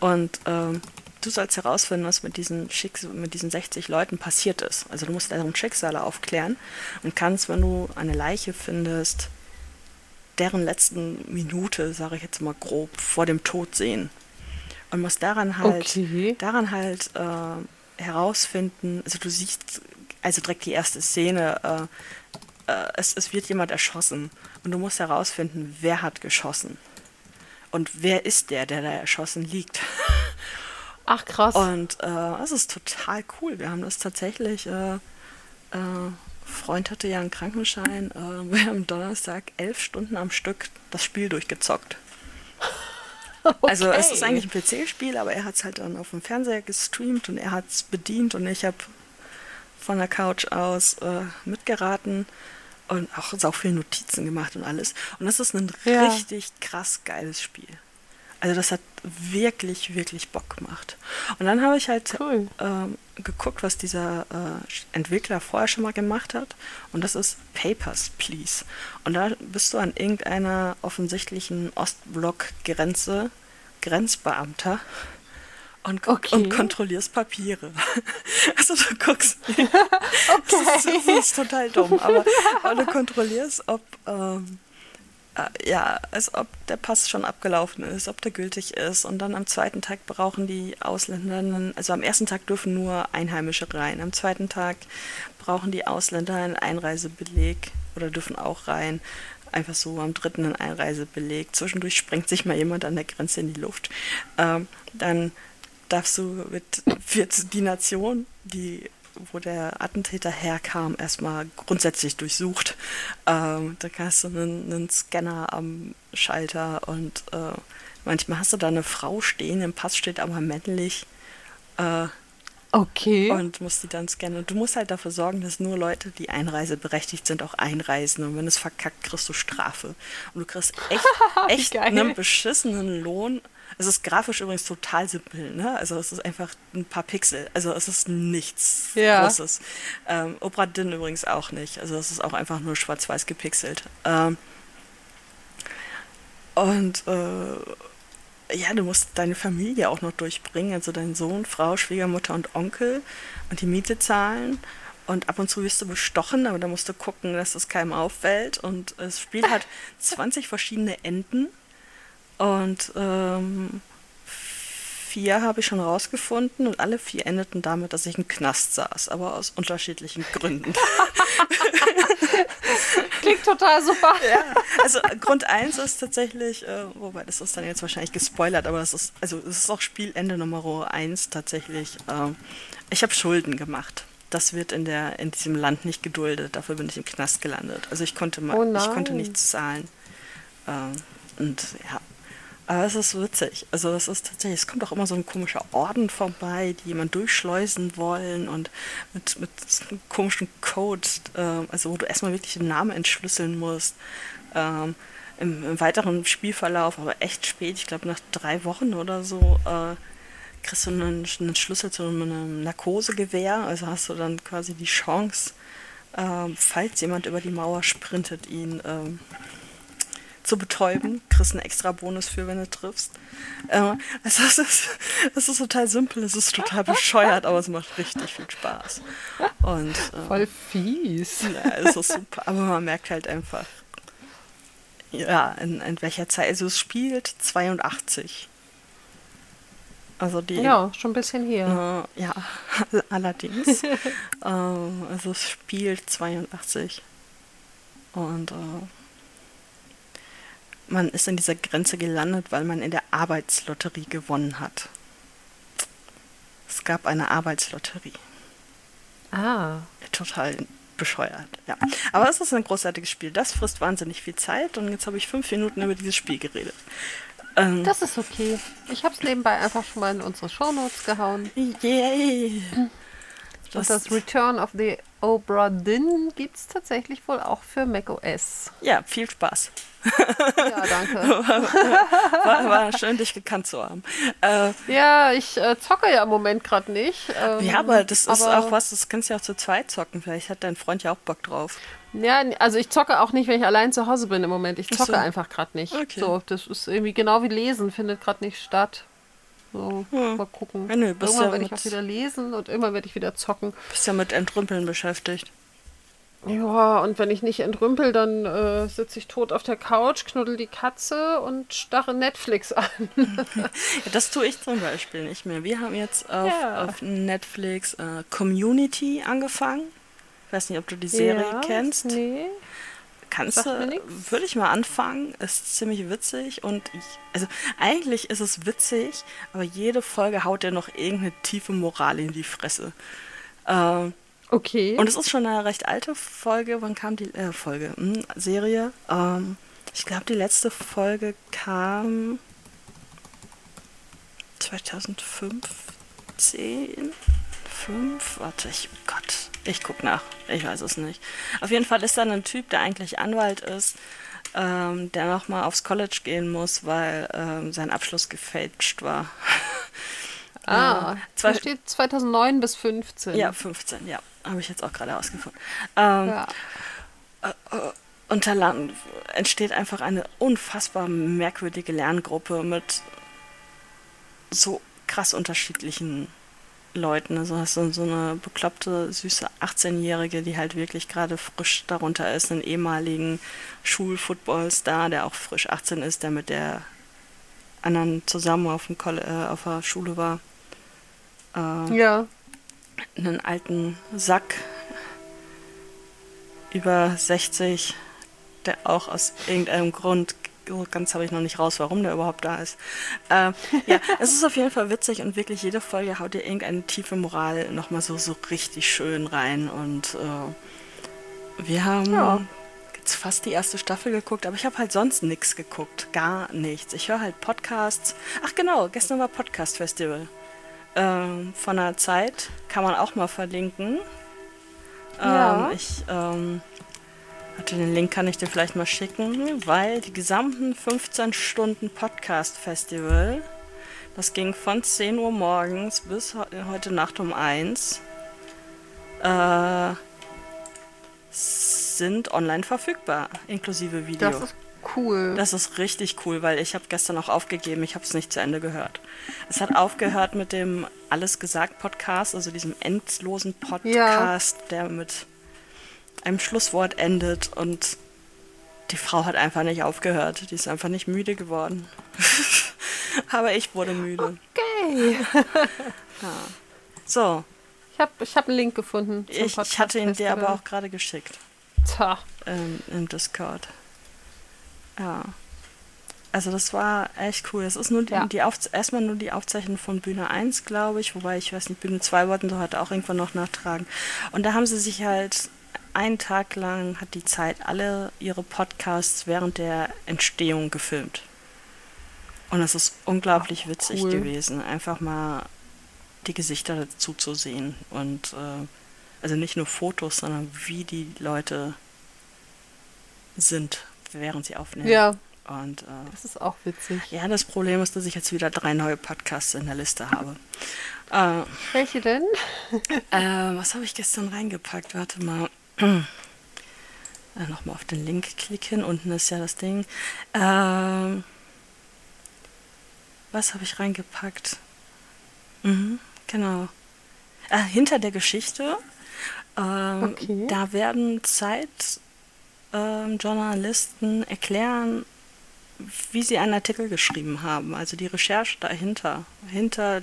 Und ähm, du sollst herausfinden, was mit diesen, Schicks mit diesen 60 Leuten passiert ist. Also du musst deren Schicksale aufklären und kannst, wenn du eine Leiche findest, deren letzten Minute, sage ich jetzt mal grob, vor dem Tod sehen. Und musst daran halt, Okay. daran halt äh, herausfinden, also du siehst, also direkt die erste Szene, äh, äh, es, es wird jemand erschossen und du musst herausfinden, wer hat geschossen. Und wer ist der, der da erschossen liegt? Ach, krass. Und äh, es ist total cool. Wir haben das tatsächlich. Äh, äh, Freund hatte ja einen Krankenschein. Äh, wir haben Donnerstag elf Stunden am Stück das Spiel durchgezockt. Also es ist Okay. eigentlich ein PC-Spiel, aber er hat es halt dann auf dem Fernseher gestreamt und er hat es bedient und ich habe von der Couch aus äh, mitgeraten und auch sau viele Notizen gemacht und alles. Und das ist ein Ja. richtig krass geiles Spiel. Also das hat wirklich, wirklich Bock gemacht. Und dann habe ich halt Cool. ähm, geguckt, was dieser äh, Entwickler vorher schon mal gemacht hat. Und das ist Papers, Please. Und da bist du an irgendeiner offensichtlichen Ostblock-Grenze Grenzbeamter und, Okay. und kontrollierst Papiere. Also du guckst. Okay. Das ist, das ist total dumm, aber, aber du kontrollierst, ob ähm, äh, ja, als ob der Pass schon abgelaufen ist, ob der gültig ist. Und dann am zweiten Tag brauchen die Ausländer, also am ersten Tag dürfen nur Einheimische rein. Am zweiten Tag brauchen die Ausländer einen Einreisebeleg oder dürfen auch rein. Einfach so am dritten einen Einreisebeleg. Zwischendurch sprengt sich mal jemand an der Grenze in die Luft. Ähm, dann darfst du mit, wird die Nation, die wo der Attentäter herkam, erstmal grundsätzlich durchsucht. Ähm, da hast du einen, einen Scanner am Schalter und äh, manchmal hast du da eine Frau stehen, im Pass steht aber männlich äh, Okay. und musst die dann scannen. Und du musst halt dafür sorgen, dass nur Leute, die einreiseberechtigt sind, auch einreisen. Und wenn es verkackt, kriegst du Strafe. Und du kriegst echt, echt einen beschissenen Lohn. Es ist grafisch übrigens total simpel, ne? Also es ist einfach ein paar Pixel. Also es ist nichts Ja. Großes. Ähm, Opera Din übrigens auch nicht. Also es ist auch einfach nur schwarz-weiß gepixelt. Ähm, und äh, ja, du musst deine Familie auch noch durchbringen, also deinen Sohn, Frau, Schwiegermutter und Onkel und die Miete zahlen. Und ab und zu wirst du bestochen, aber da musst du gucken, dass es keinem auffällt. Und das Spiel hat 20 verschiedene Enden. Und ähm, vier habe ich schon rausgefunden und alle vier endeten damit, dass ich im Knast saß, aber aus unterschiedlichen Gründen. Klingt total super. ja, also Grund 1 ist tatsächlich, äh, wobei das ist dann jetzt wahrscheinlich gespoilert, aber das ist, also es ist auch Spielende Nummer 1 tatsächlich. ähm, ich habe Schulden gemacht. Das wird in der in diesem Land nicht geduldet. Dafür bin ich im Knast gelandet. Also ich konnte mal, Oh ich konnte nichts zahlen. Ähm, und ja. Aber es ist witzig. Also es ist tatsächlich, es kommt auch immer so ein komischer Orden vorbei, die jemand durchschleusen wollen und mit, mit einem komischen Code, ähm, also wo du erstmal wirklich den Namen entschlüsseln musst. Ähm, im, Im weiteren Spielverlauf, aber echt spät, ich glaube nach drei Wochen oder so, äh, kriegst du einen, einen Schlüssel zu einem Narkosegewehr. Also hast du dann quasi die Chance, ähm, falls jemand über die Mauer sprintet, ihn ähm, zu betäuben. Kriegst einen extra Bonus für, wenn du triffst. Äh, also es ist, es ist total simpel, es ist total bescheuert, aber es macht richtig viel Spaß. Und äh, Voll fies. ja, es ist super, aber man merkt halt einfach, ja, in, in welcher Zeit, also es spielt 82. Also die. Ja, schon ein bisschen her. Äh, ja, allerdings. ähm, also es spielt 82. Und äh, man ist in dieser Grenze gelandet, weil man in der Arbeitslotterie gewonnen hat. Es gab eine Arbeitslotterie. Ah. Total bescheuert, ja. Aber es ist ein großartiges Spiel. Das frisst wahnsinnig viel Zeit und jetzt habe ich fünf Minuten über dieses Spiel geredet. Ähm, das ist okay. Ich habe es nebenbei einfach schon mal in unsere Shownotes gehauen. Yay! Das, das Return of the Obra Dinn gibt es tatsächlich wohl auch für macOS. Ja, viel Spaß. Ja, danke. war, war, schön, dich gekannt zu haben. Äh, ja, ich äh, zocke ja im Moment gerade nicht. Ähm, ja, aber das ist aber auch was, das kannst du ja auch zu zweit zocken. Vielleicht hat dein Freund ja auch Bock drauf. Ja, also ich zocke auch nicht, wenn ich allein zu Hause bin im Moment. Ich zocke so. einfach gerade nicht. Okay. So, das ist irgendwie genau wie Lesen, findet gerade nicht statt. So, hm. mal gucken. Ja, nö, irgendwann ja werde ich auch wieder lesen und irgendwann werde ich wieder zocken. Bist ja mit Entrümpeln beschäftigt. Ja, und wenn ich nicht entrümpel, dann äh, sitze ich tot auf der Couch, knuddel die Katze und starre Netflix an. ja, das tue ich zum Beispiel nicht mehr. Wir haben jetzt auf, ja. auf Netflix äh, Community angefangen. Ich weiß nicht, ob du die Serie ja, kennst. Nee. Kannst du, würde ich mal anfangen, ist ziemlich witzig und ich, also eigentlich ist es witzig, aber jede Folge haut dir noch irgendeine tiefe Moral in die Fresse. Äh, okay. Und es ist schon eine recht alte Folge. Wann kam die äh, Folge? Hm, Serie? Ähm, ich glaube, die letzte Folge kam 2015. 5? Warte, ich, Gott, ich guck nach. Ich weiß es nicht. Auf jeden Fall ist da ein Typ, der eigentlich Anwalt ist, ähm, der nochmal aufs College gehen muss, weil ähm, sein Abschluss gefälscht war. ah, äh, zwei, steht 2009 bis 15. Ja, 15, ja. Habe ich jetzt auch gerade ausgefunden. Ähm, ja. Äh, äh, und da entsteht einfach eine unfassbar merkwürdige Lerngruppe mit so krass unterschiedlichen Leuten. Also hast du so eine bekloppte, süße 18-Jährige, die halt wirklich gerade frisch darunter ist, einen ehemaligen Schulfootballstar, der auch frisch 18 ist, der mit der anderen zusammen auf, dem Koll äh, auf der Schule war. Äh, ja. Einen alten Sack über 60, der auch aus irgendeinem Grund so ganz habe ich noch nicht raus, warum der überhaupt da ist. Äh, ja, es ist auf jeden Fall witzig und wirklich jede Folge haut dir irgendeine tiefe Moral nochmal so, so richtig schön rein. Und äh, wir haben ja. jetzt fast die erste Staffel geguckt, aber ich habe halt sonst nichts geguckt. Gar nichts. Ich höre halt Podcasts. Ach genau, gestern war Podcast Festival. Ähm, von der Zeit kann man auch mal verlinken. Ja. Ähm, ich ähm, Warte, den Link kann ich dir vielleicht mal schicken, weil die gesamten 15 Stunden Podcast Festival, das ging von 10 Uhr morgens bis heute Nacht um 1, äh, sind online verfügbar, inklusive Video. Das ist cool. Das ist richtig cool, weil ich habe gestern auch aufgegeben, ich habe es nicht zu Ende gehört. Es hat aufgehört mit dem Alles gesagt Podcast, also diesem endlosen Podcast, ja. der mit einem Schlusswort endet und die Frau hat einfach nicht aufgehört. Die ist einfach nicht müde geworden. aber ich wurde müde. Okay. ja. So. Ich habe ich hab einen Link gefunden. Ich, ich, hatte ihn dir aber auch gerade geschickt. Tja. Ähm, Im Discord. Ja. Also das war echt cool. Es ist nur die, ja. die erstmal nur die Aufzeichnung von Bühne 1, glaube ich, wobei ich weiß nicht, Bühne 2 wollten sie heute auch irgendwann noch nachtragen. Und da haben sie sich halt einen Tag lang hat die Zeit alle ihre Podcasts während der Entstehung gefilmt. Und es ist unglaublich Ach, witzig cool. gewesen, einfach mal die Gesichter dazu zu sehen. Und äh, also nicht nur Fotos, sondern wie die Leute sind, während sie aufnehmen. Ja. Und, äh, das ist auch witzig. Ja, das Problem ist, dass ich jetzt wieder drei neue Podcasts in der Liste habe. Äh, Welche denn? äh, was habe ich gestern reingepackt? Warte mal. Äh, Nochmal auf den Link klicken. Unten ist ja das Ding. Ähm, was habe ich reingepackt? Mhm, genau. Äh, hinter der Geschichte. Ähm, okay. Da werden Zeitjournalisten ähm, erklären, wie sie einen Artikel geschrieben haben. Also die Recherche dahinter, hinter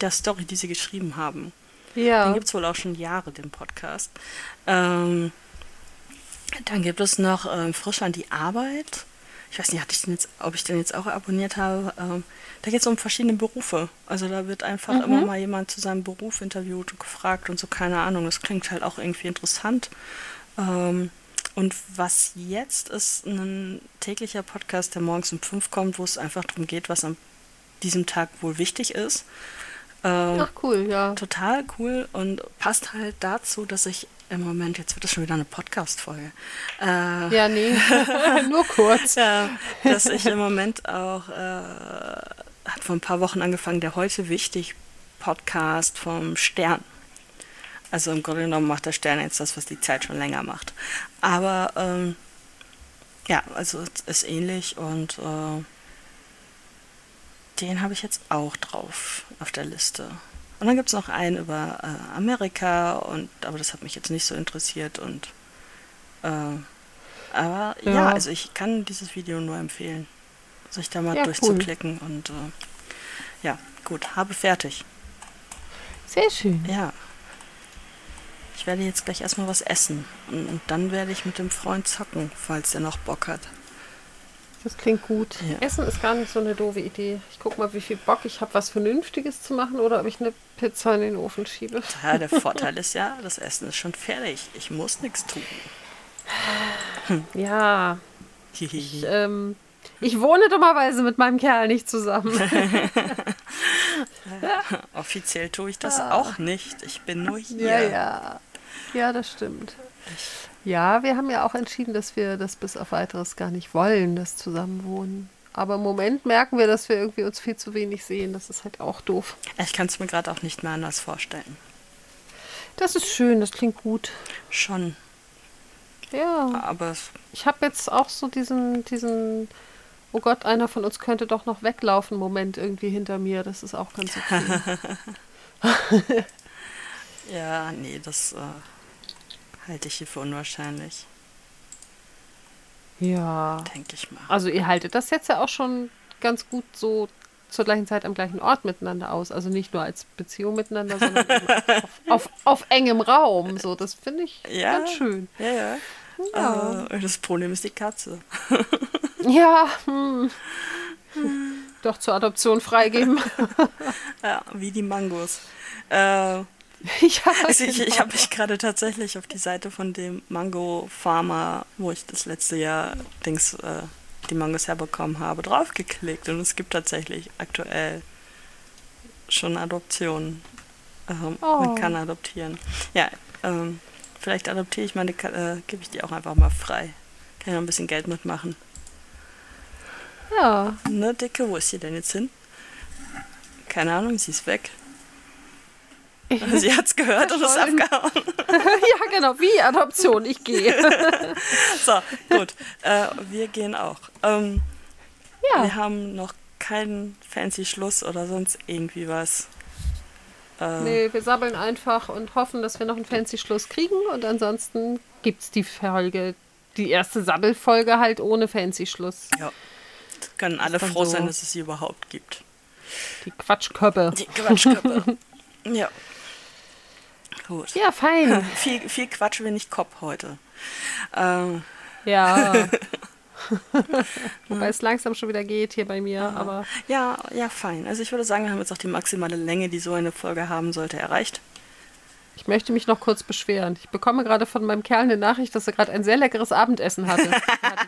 der Story, die sie geschrieben haben. Ja. Den gibt es wohl auch schon Jahre, den Podcast. Ähm, dann gibt es noch ähm, Frisch an die Arbeit. Ich weiß nicht, ich jetzt, ob ich den jetzt auch abonniert habe. Ähm, da geht es um verschiedene Berufe. Also da wird einfach immer mal jemand zu seinem Beruf interviewt und gefragt und so, keine Ahnung. Das klingt halt auch irgendwie interessant. Ähm, und was jetzt ist ein täglicher Podcast, der morgens um fünf kommt, wo es einfach darum geht, was an diesem Tag wohl wichtig ist. Ähm, Ach cool, ja. total cool und passt halt dazu, dass ich im Moment, jetzt wird das schon wieder eine Podcast-Folge, äh, Ja, nee. Nur kurz. ja, dass ich im Moment auch, äh, hat vor ein paar Wochen angefangen, der heute wichtig Podcast vom Stern. Also im Grunde genommen macht der Stern jetzt das, was die Zeit schon länger macht. Aber ähm, ja, also es ist ähnlich und äh, den habe ich jetzt auch drauf auf der Liste. Und dann gibt es noch einen über äh, Amerika und aber das hat mich jetzt nicht so interessiert und äh, aber ja. Ja. also ich kann dieses Video nur empfehlen, sich da mal Ja, cool. durchzuklicken und äh, ja, gut, habe fertig. Sehr schön. Ja. Ich werde jetzt gleich erstmal was essen und, und dann werde ich mit dem Freund zocken, falls er noch Bock hat. Das klingt gut. Ja. Essen ist gar nicht so eine doofe Idee. Ich guck mal, wie viel Bock ich habe, was Vernünftiges zu machen oder ob ich eine Pizza in den Ofen schiebe. Ja, der Vorteil ist ja, das Essen ist schon fertig. Ich muss nichts tun. Ja, ich, ähm, ich wohne dummerweise mit meinem Kerl nicht zusammen. Offiziell tue ich das auch nicht. Ich bin nur hier. Ja, ja. Ja, das stimmt. Ja, wir haben ja auch entschieden, dass wir das bis auf weiteres gar nicht wollen, das Zusammenwohnen. Aber im Moment merken wir, dass wir irgendwie uns viel zu wenig sehen. Das ist halt auch doof. Ich kann es mir gerade auch nicht mehr anders vorstellen. Das ist schön, das klingt gut. Schon. Ja. Aber Ich habe jetzt auch so diesen, diesen, oh Gott, einer von uns könnte doch noch weglaufen, Moment irgendwie hinter mir. Das ist auch ganz okay. ja, nee, das äh, halte ich hier für unwahrscheinlich, ja. denke ich mal. Also ihr haltet das jetzt ja auch schon ganz gut so zur gleichen Zeit am gleichen Ort miteinander aus. Also nicht nur als Beziehung miteinander, sondern auf, auf, auf engem Raum. So, das finde ich Ja. ganz schön. Ja, ja. Ja. Äh, das Problem ist die Katze. Ja, hm. Doch zur Adoption freigeben. Ja, wie die Mangos. Äh, ja, Also ich, ich genau. habe mich gerade tatsächlich auf die Seite von dem Mango Farmer, wo ich das letzte Jahr Dings, äh, die Mangos herbekommen habe, draufgeklickt und es gibt tatsächlich aktuell schon Adoptionen. Ähm, Man Oh. kann adoptieren. Ja, ähm, vielleicht adoptiere ich meine, äh, gebe ich die auch einfach mal frei. Kann ich noch ein bisschen Geld mitmachen. Ja. Ne, Dicke, wo ist sie denn jetzt hin? Keine Ahnung, sie ist weg. Sie hat's gehört und ist abgehauen. ja, genau, wie Adoption, ich gehe. So, gut. Äh, wir gehen auch. Ähm, Wir Ja, haben noch keinen fancy Schluss oder sonst irgendwie was. Äh, nee, wir sabbeln einfach und hoffen, dass wir noch einen fancy Schluss kriegen und ansonsten gibt's die Folge, die erste Sabbelfolge halt ohne fancy Schluss. Ja. Können alle froh so. sein, dass es sie überhaupt gibt. Die Quatschköppe. Die Quatschköppe. ja. Gut. Ja, fein. Viel, viel Quatsch, wenig Kopf heute. Ähm, Ja. Wobei es langsam schon wieder geht hier bei mir, aber ja, ja, fein. Also ich würde sagen, wir haben jetzt auch die maximale Länge, die so eine Folge haben sollte, erreicht. ich möchte mich noch kurz beschweren. Ich bekomme gerade von meinem Kerl eine Nachricht, dass er gerade ein sehr leckeres Abendessen hatte. Hatte,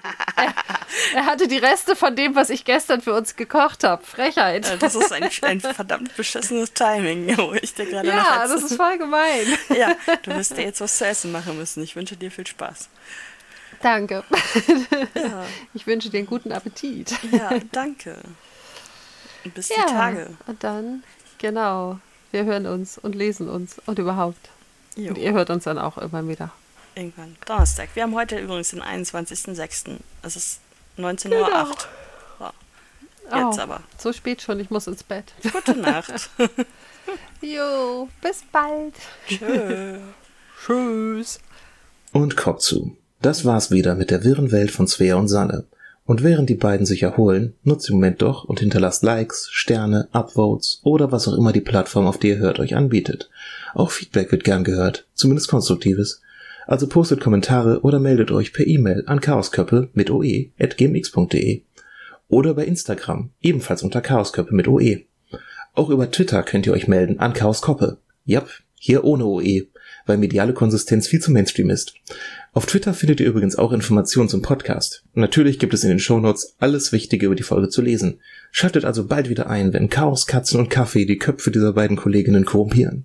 er, hatte die Reste von dem, was ich gestern für uns gekocht habe. Frechheit. Äh, Das ist ein, ein verdammt beschissenes Timing, wo ich dir gerade noch ja, das ist voll gemein. Ja, du wirst dir jetzt was zu essen machen müssen. Ich wünsche dir viel Spaß. Danke. Ja, Ich wünsche dir einen guten Appetit. ja danke. Bis die Ja, Tage. und dann, genau, wir hören uns und lesen uns und überhaupt. Jo, Und ihr hört uns dann auch irgendwann wieder. irgendwann. Donnerstag. Wir haben heute übrigens den 21.06. Es ist 19.08 Uhr. Genau. So, jetzt Oh, aber. So spät schon, ich muss ins Bett. Gute Nacht. Jo, bis bald. Tschö. Tschüss. Und Kopf zu. Das war's wieder mit der wirren Welt von Svea und Sanne. Und während die beiden sich erholen, nutzt den Moment doch und hinterlasst Likes, Sterne, Upvotes oder was auch immer die Plattform, auf die ihr hört, euch anbietet. Auch Feedback wird gern gehört, zumindest konstruktives. Also postet Kommentare oder meldet euch per E-Mail an chaosköppe mit oe at gmx.de oder bei Instagram, ebenfalls unter chaosköppe mit oe. Auch über Twitter könnt ihr euch melden an chaoskoppe. Jap, hier ohne OE, weil mediale Konsistenz viel zu Mainstream ist. Auf Twitter findet ihr übrigens auch Informationen zum Podcast. Natürlich gibt es in den Shownotes alles Wichtige über die Folge zu lesen. Schaltet also bald wieder ein, wenn Chaos, Katzen und Kaffee die Köpfe dieser beiden Kolleginnen korrumpieren.